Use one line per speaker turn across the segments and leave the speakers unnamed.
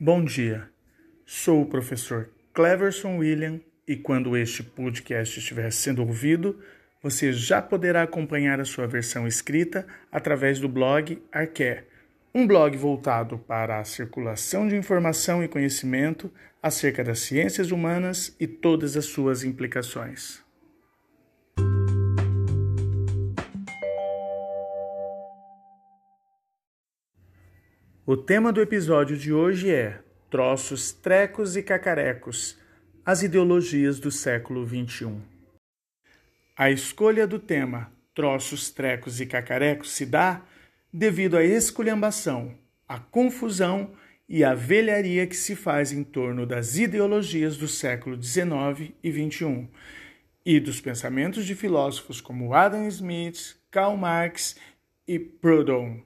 Bom dia, sou o professor Cleverson William e quando este podcast estiver sendo ouvido, você já poderá acompanhar a sua versão escrita através do blog Arqué, um blog voltado para a circulação de informação e conhecimento acerca das ciências humanas e todas as suas implicações. O tema do episódio de hoje é Troços, Trecos e Cacarecos As ideologias do século XXI. A escolha do tema Troços, Trecos e Cacarecos se dá devido à esculhambação, à confusão e à velharia que se faz em torno das ideologias do século XIX e XXI e dos pensamentos de filósofos como Adam Smith, Karl Marx e Proudhon.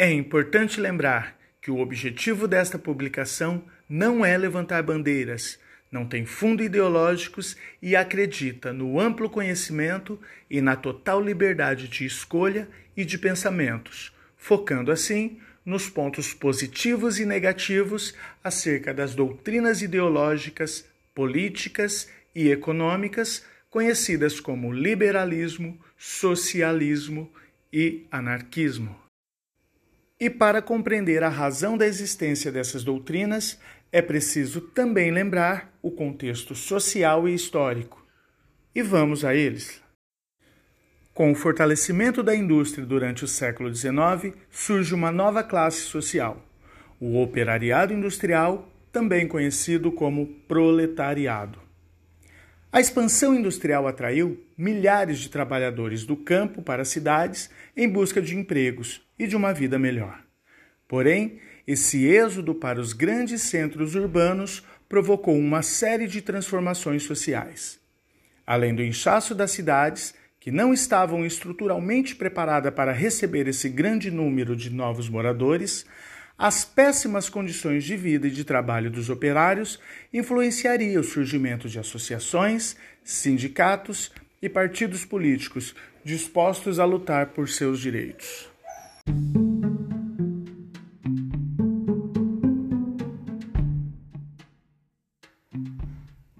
É importante lembrar que o objetivo desta publicação não é levantar bandeiras, não tem fundo ideológicos e acredita no amplo conhecimento e na total liberdade de escolha e de pensamentos, focando assim nos pontos positivos e negativos acerca das doutrinas ideológicas, políticas e econômicas conhecidas como liberalismo, socialismo e anarquismo. E para compreender a razão da existência dessas doutrinas, é preciso também lembrar o contexto social e histórico. E vamos a eles. Com o fortalecimento da indústria durante o século XIX, surge uma nova classe social, o operariado industrial, também conhecido como proletariado. A expansão industrial atraiu milhares de trabalhadores do campo para as cidades em busca de empregos e de uma vida melhor. Porém, esse êxodo para os grandes centros urbanos provocou uma série de transformações sociais. Além do inchaço das cidades, que não estavam estruturalmente preparadas para receber esse grande número de novos moradores, as péssimas condições de vida e de trabalho dos operários influenciariam o surgimento de associações, sindicatos e partidos políticos dispostos a lutar por seus direitos.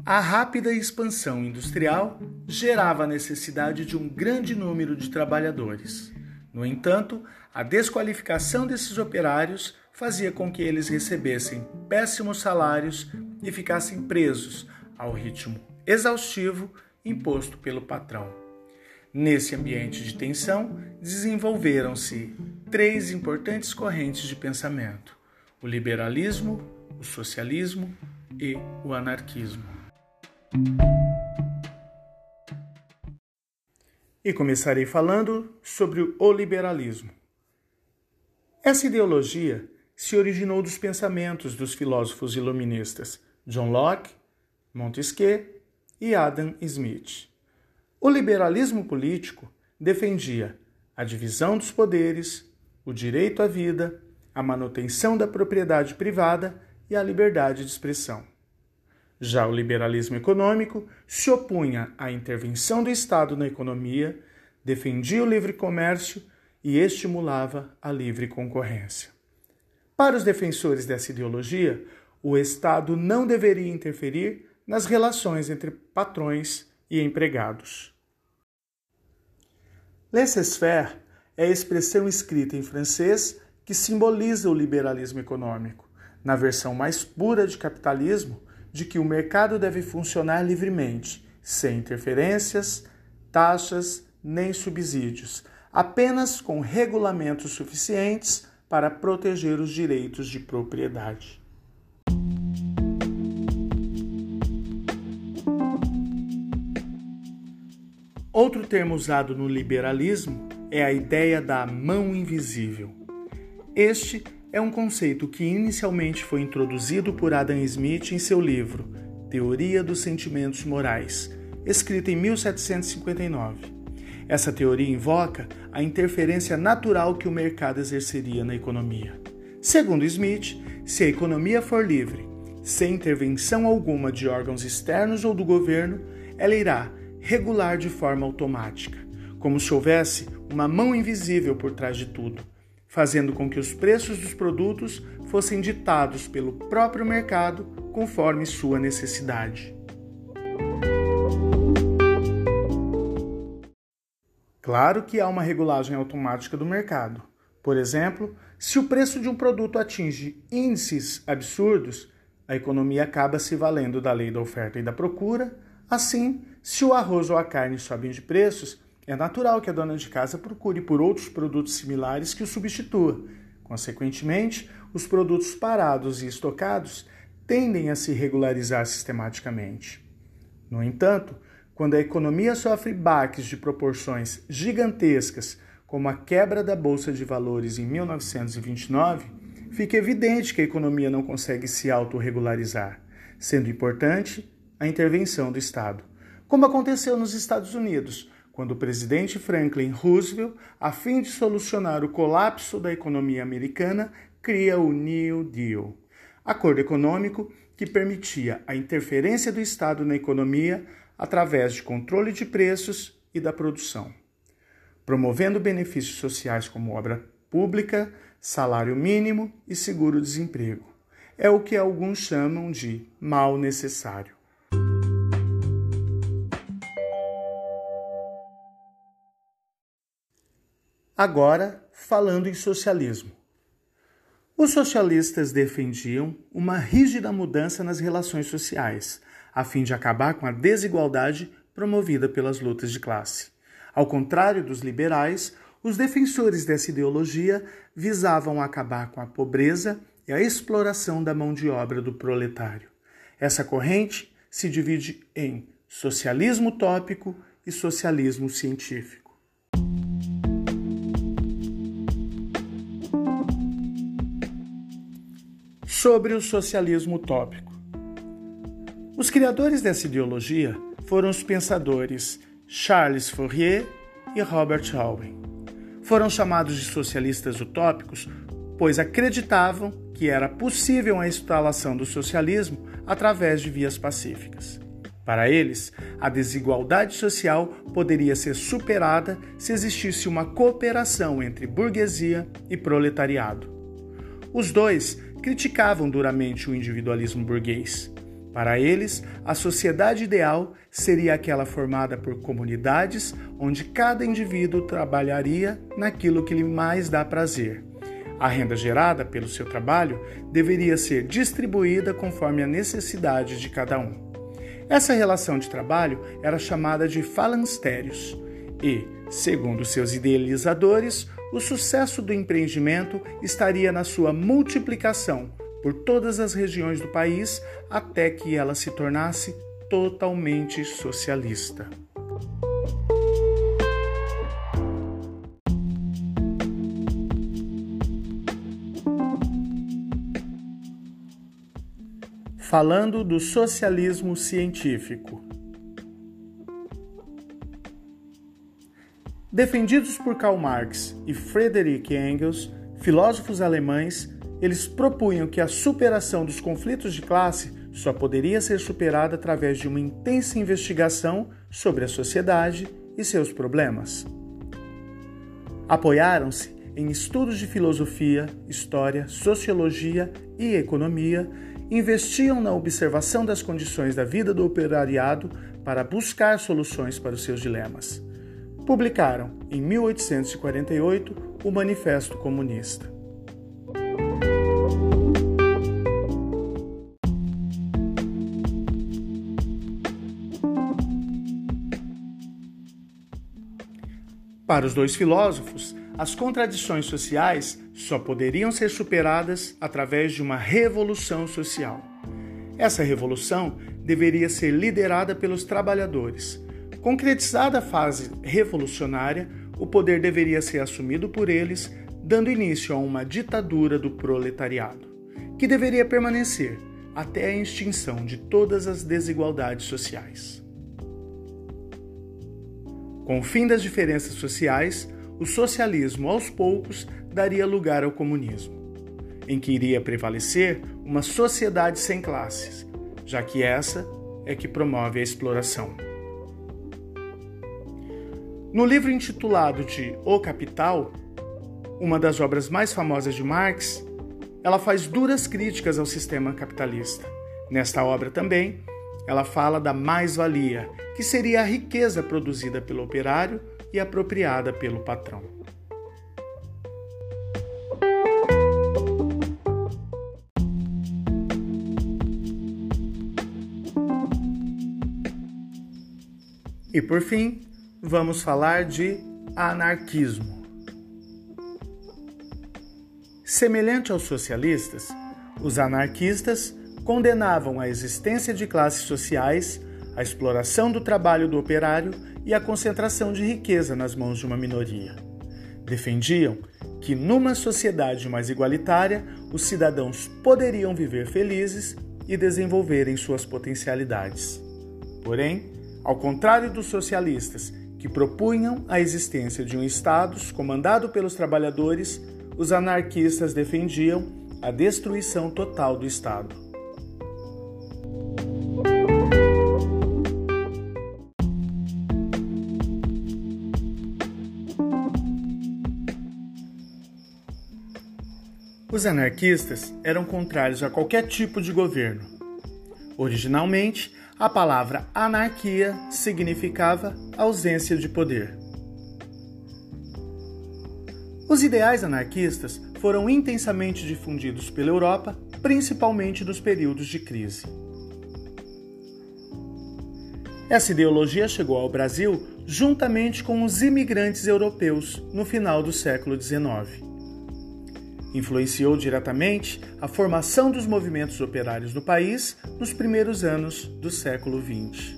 A rápida expansão industrial gerava a necessidade de um grande número de trabalhadores. No entanto, a desqualificação desses operários fazia com que eles recebessem péssimos salários e ficassem presos ao ritmo exaustivo imposto pelo patrão. Nesse ambiente de tensão, desenvolveram-se três importantes correntes de pensamento: o liberalismo, o socialismo e o anarquismo. E começarei falando sobre o liberalismo. Essa ideologia se originou dos pensamentos dos filósofos iluministas John Locke, Montesquieu e Adam Smith. O liberalismo político defendia a divisão dos poderes, o direito à vida, a manutenção da propriedade privada e a liberdade de expressão. Já o liberalismo econômico se opunha à intervenção do Estado na economia, defendia o livre comércio e estimulava a livre concorrência. Para os defensores dessa ideologia, o Estado não deveria interferir nas relações entre patrões e empregados. Laissez-faire é a expressão escrita em francês que simboliza o liberalismo econômico, na versão mais pura de capitalismo, de que o mercado deve funcionar livremente, sem interferências, taxas nem subsídios, apenas com regulamentos suficientes para proteger os direitos de propriedade. Outro termo usado no liberalismo é a ideia da mão invisível. Este é um conceito que inicialmente foi introduzido por Adam Smith em seu livro Teoria dos Sentimentos Morais, escrito em 1759. Essa teoria invoca a interferência natural que o mercado exerceria na economia. Segundo Smith, se a economia for livre, sem intervenção alguma de órgãos externos ou do governo, ela irá regular de forma automática, como se houvesse uma mão invisível por trás de tudo, fazendo com que os preços dos produtos fossem ditados pelo próprio mercado conforme sua necessidade. Claro que há uma regulagem automática do mercado. Por exemplo, se o preço de um produto atinge índices absurdos, a economia acaba se valendo da lei da oferta e da procura. Assim, se o arroz ou a carne sobem de preços, é natural que a dona de casa procure por outros produtos similares que o substitua. Consequentemente, os produtos parados e estocados tendem a se regularizar sistematicamente. No entanto, quando a economia sofre baques de proporções gigantescas, como a quebra da Bolsa de Valores em 1929, fica evidente que a economia não consegue se autorregularizar, sendo importante a intervenção do Estado, como aconteceu nos Estados Unidos, quando o presidente Franklin Roosevelt, a fim de solucionar o colapso da economia americana, cria o New Deal, acordo econômico que permitia a interferência do Estado na economia através de controle de preços e da produção, promovendo benefícios sociais como obra pública, salário mínimo e seguro-desemprego. É o que alguns chamam de mal necessário. Agora, falando em socialismo. Os socialistas defendiam uma rígida mudança nas relações sociais, a fim de acabar com a desigualdade promovida pelas lutas de classe. Ao contrário dos liberais, os defensores dessa ideologia visavam acabar com a pobreza e a exploração da mão de obra do proletário. Essa corrente se divide em socialismo utópico e socialismo científico. Sobre o socialismo utópico. Os criadores dessa ideologia foram os pensadores Charles Fourier e Robert Owen. Foram chamados de socialistas utópicos pois acreditavam que era possível a instalação do socialismo através de vias pacíficas. Para eles, a desigualdade social poderia ser superada se existisse uma cooperação entre burguesia e proletariado. Os dois criticavam duramente o individualismo burguês, para eles, a sociedade ideal seria aquela formada por comunidades onde cada indivíduo trabalharia naquilo que lhe mais dá prazer. A renda gerada pelo seu trabalho deveria ser distribuída conforme a necessidade de cada um. Essa relação de trabalho era chamada de falansterios e, segundo seus idealizadores, o sucesso do empreendimento estaria na sua multiplicação por todas as regiões do país até que ela se tornasse totalmente socialista. Falando do socialismo científico. Defendidos por Karl Marx e Friedrich Engels, filósofos alemães, eles propunham que a superação dos conflitos de classe só poderia ser superada através de uma intensa investigação sobre a sociedade e seus problemas. Apoiaram-se em estudos de filosofia, história, sociologia e economia, investiam na observação das condições da vida do operariado para buscar soluções para os seus dilemas. Publicaram, em 1848, o Manifesto Comunista. Para os dois filósofos, as contradições sociais só poderiam ser superadas através de uma revolução social. Essa revolução deveria ser liderada pelos trabalhadores. Concretizada a fase revolucionária, o poder deveria ser assumido por eles, dando início a uma ditadura do proletariado, que deveria permanecer até a extinção de todas as desigualdades sociais. Com o fim das diferenças sociais, o socialismo aos poucos daria lugar ao comunismo, em que iria prevalecer uma sociedade sem classes, já que essa é que promove a exploração. No livro intitulado de O Capital, uma das obras mais famosas de Marx, ela faz duras críticas ao sistema capitalista. Nesta obra também, ela fala da mais-valia, que seria a riqueza produzida pelo operário e apropriada pelo patrão. E por fim, vamos falar de anarquismo. Semelhante aos socialistas, os anarquistas condenavam a existência de classes sociais, a exploração do trabalho do operário e a concentração de riqueza nas mãos de uma minoria. Defendiam que, numa sociedade mais igualitária, os cidadãos poderiam viver felizes e desenvolverem suas potencialidades. Porém, ao contrário dos socialistas, que propunham a existência de um Estado comandado pelos trabalhadores, os anarquistas defendiam a destruição total do Estado. Os anarquistas eram contrários a qualquer tipo de governo. Originalmente, a palavra anarquia significava ausência de poder. Os ideais anarquistas foram intensamente difundidos pela Europa, principalmente nos períodos de crise. Essa ideologia chegou ao Brasil juntamente com os imigrantes europeus no final do século XIX. Influenciou diretamente a formação dos movimentos operários no país nos primeiros anos do século XX.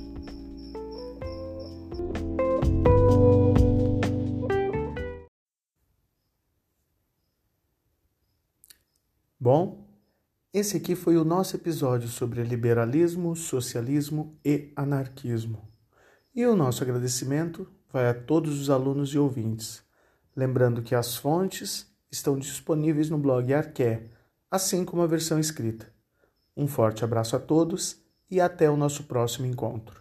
Bom, esse aqui foi o nosso episódio sobre liberalismo, socialismo e anarquismo. E o nosso agradecimento vai a todos os alunos e ouvintes. Lembrando que as fontes estão disponíveis no blog Arqué, assim como a versão escrita. Um forte abraço a todos e até o nosso próximo encontro.